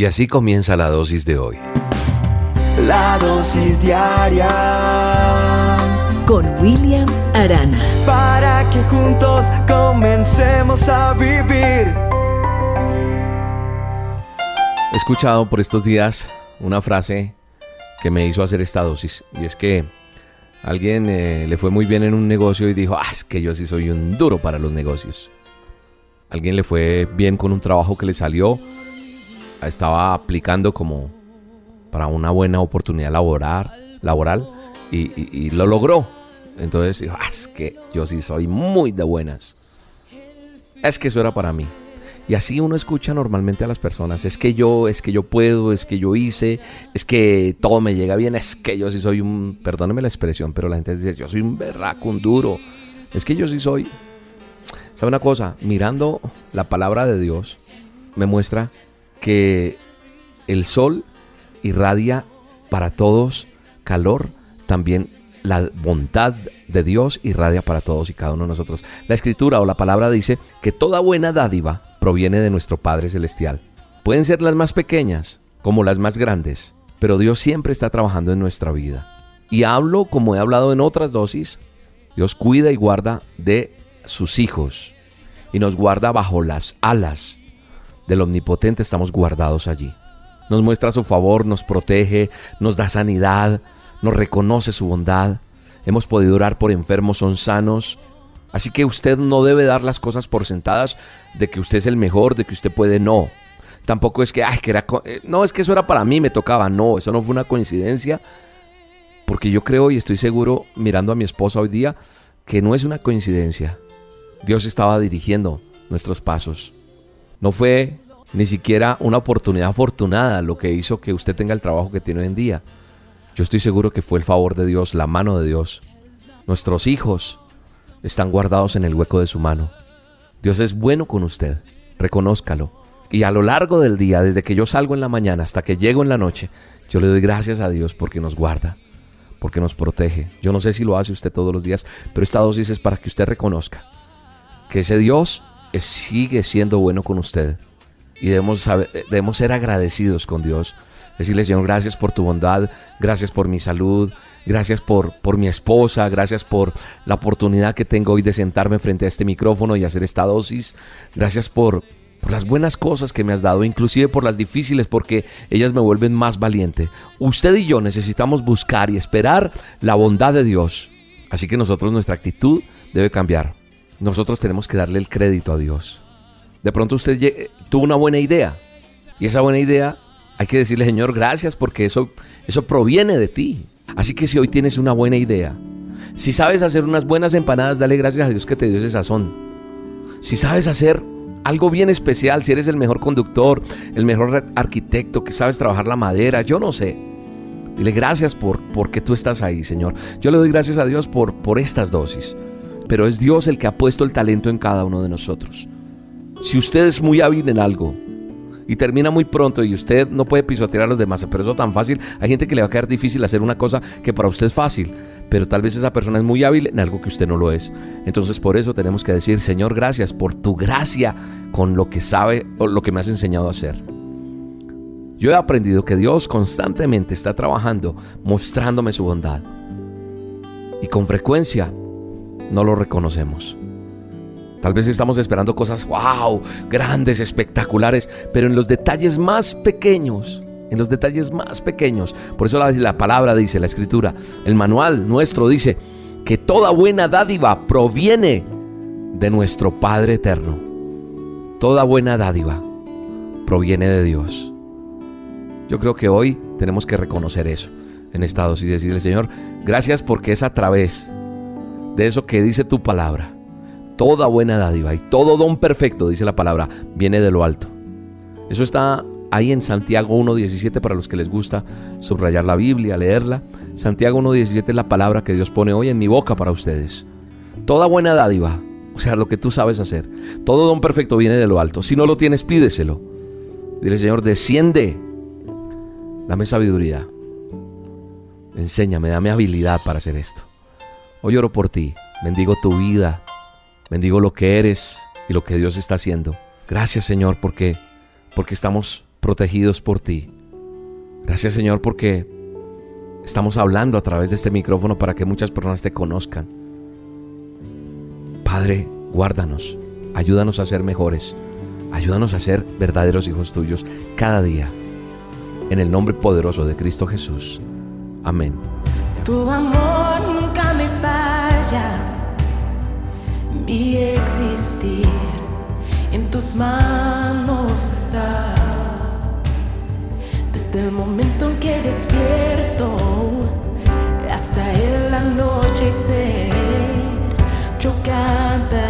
Y así comienza la dosis de hoy. La dosis diaria con William Arana. Para que juntos comencemos a vivir. He escuchado por estos días una frase que me hizo hacer esta dosis y es que alguien eh, le fue muy bien en un negocio y dijo, ah, es que yo sí soy un duro para los negocios. Alguien le fue bien con un trabajo que le salió, estaba aplicando como para una buena oportunidad laboral, laboral y, lo logró. Entonces dijo, ah, es que yo sí soy muy de buenas. Es que eso era para mí. Y así uno escucha normalmente a las personas, es que yo, es que yo puedo, es que yo hice, es que todo me llega bien, es que yo sí soy un, perdóneme la expresión, pero la gente dice, yo soy un berraco, un duro, es que yo sí soy. ¿Sabe una cosa? Mirando la palabra de Dios, me muestra que el sol irradia para todos calor, también la bondad de Dios irradia para todos y cada uno de nosotros. La escritura o la palabra dice que toda buena dádiva proviene de nuestro Padre Celestial. Pueden ser las más pequeñas como las más grandes, pero Dios siempre está trabajando en nuestra vida. Y hablo como he hablado en otras dosis, Dios cuida y guarda de sus hijos y nos guarda bajo las alas del Omnipotente, estamos guardados allí. Nos muestra su favor, nos protege, nos da sanidad, nos reconoce su bondad. Hemos podido orar por enfermos, son sanos, Así que usted no debe dar las cosas por sentadas de que usted es el mejor, de que usted puede, no. Tampoco es que, ay, que era, eh, no, es que eso era para mí, me tocaba. No, eso no fue una coincidencia. Porque yo creo y estoy seguro, mirando a mi esposa hoy día, que no es una coincidencia. Dios estaba dirigiendo nuestros pasos. No fue ni siquiera una oportunidad afortunada lo que hizo que usted tenga el trabajo que tiene hoy en día. Yo estoy seguro que fue el favor de Dios, la mano de Dios. Nuestros hijos, están guardados en el hueco de su mano. Dios es bueno con usted, reconózcalo. Y a lo largo del día, desde que yo salgo en la mañana hasta que llego en la noche, yo le doy gracias a Dios porque nos guarda, porque nos protege. Yo no sé si lo hace usted todos los días, pero esta dosis es para que usted reconozca que ese Dios sigue siendo bueno con usted. Y debemos, debemos ser agradecidos con Dios. Decirle, Señor, gracias por tu bondad, gracias por mi salud, Gracias por, por mi esposa, gracias por la oportunidad que tengo hoy de sentarme frente a este micrófono y hacer esta dosis. Gracias por, por las buenas cosas que me has dado, inclusive por las difíciles, porque ellas me vuelven más valiente. Usted y yo necesitamos buscar y esperar la bondad de Dios. Así que nosotros nuestra actitud debe cambiar. Nosotros tenemos que darle el crédito a Dios. De pronto usted tuvo una buena idea y esa buena idea hay que decirle, Señor, gracias porque eso, eso proviene de ti. Así que si hoy tienes una buena idea, si sabes hacer unas buenas empanadas, dale gracias a Dios que te dio ese sazón. Si sabes hacer algo bien especial, si eres el mejor conductor, el mejor arquitecto, que sabes trabajar la madera, yo no sé. Dile gracias por porque tú estás ahí, Señor. Yo le doy gracias a Dios por, por estas dosis. Pero es Dios el que ha puesto el talento en cada uno de nosotros. Si usted es muy hábil en algo, y termina muy pronto y usted no puede pisotear a los demás, pero eso tan fácil, hay gente que le va a quedar difícil hacer una cosa que para usted es fácil, pero tal vez esa persona es muy hábil en algo que usted no lo es. Entonces por eso tenemos que decir, Señor, gracias por tu gracia con lo que sabe o lo que me has enseñado a hacer. Yo he aprendido que Dios constantemente está trabajando, mostrándome su bondad. Y con frecuencia no lo reconocemos. Tal vez estamos esperando cosas, wow, grandes, espectaculares, pero en los detalles más pequeños, en los detalles más pequeños. Por eso la, la, palabra dice, la escritura, el manual nuestro dice que toda buena dádiva proviene de nuestro Padre eterno. Toda buena dádiva proviene de Dios. Yo creo que hoy tenemos que reconocer eso en estados y decirle, Señor, gracias porque es a través de eso que dice tu palabra toda buena dádiva y todo don perfecto, dice la palabra, viene de lo alto. Eso está ahí en Santiago 1.17 para los que les gusta subrayar la Biblia, leerla. Santiago 1.17 es la palabra que Dios pone hoy en mi boca para ustedes. Toda buena dádiva, o sea, lo que tú sabes hacer. Todo don perfecto viene de lo alto. Si no lo tienes, pídeselo. Dile, Señor, desciende. Dame sabiduría. Enséñame, dame habilidad para hacer esto. Hoy oro por ti. Bendigo tu vida. Bendigo lo que eres y lo que Dios está haciendo. Gracias Señor porque porque estamos protegidos por ti. Gracias Señor porque estamos hablando a través de este micrófono para que muchas personas te conozcan. Padre, guárdanos, ayúdanos a ser mejores, ayúdanos a ser verdaderos hijos tuyos cada día. En el nombre poderoso de Cristo Jesús. Amén. Tu amor mi existir en tus manos está. Desde el momento en que despierto hasta el anochecer, yo cantaré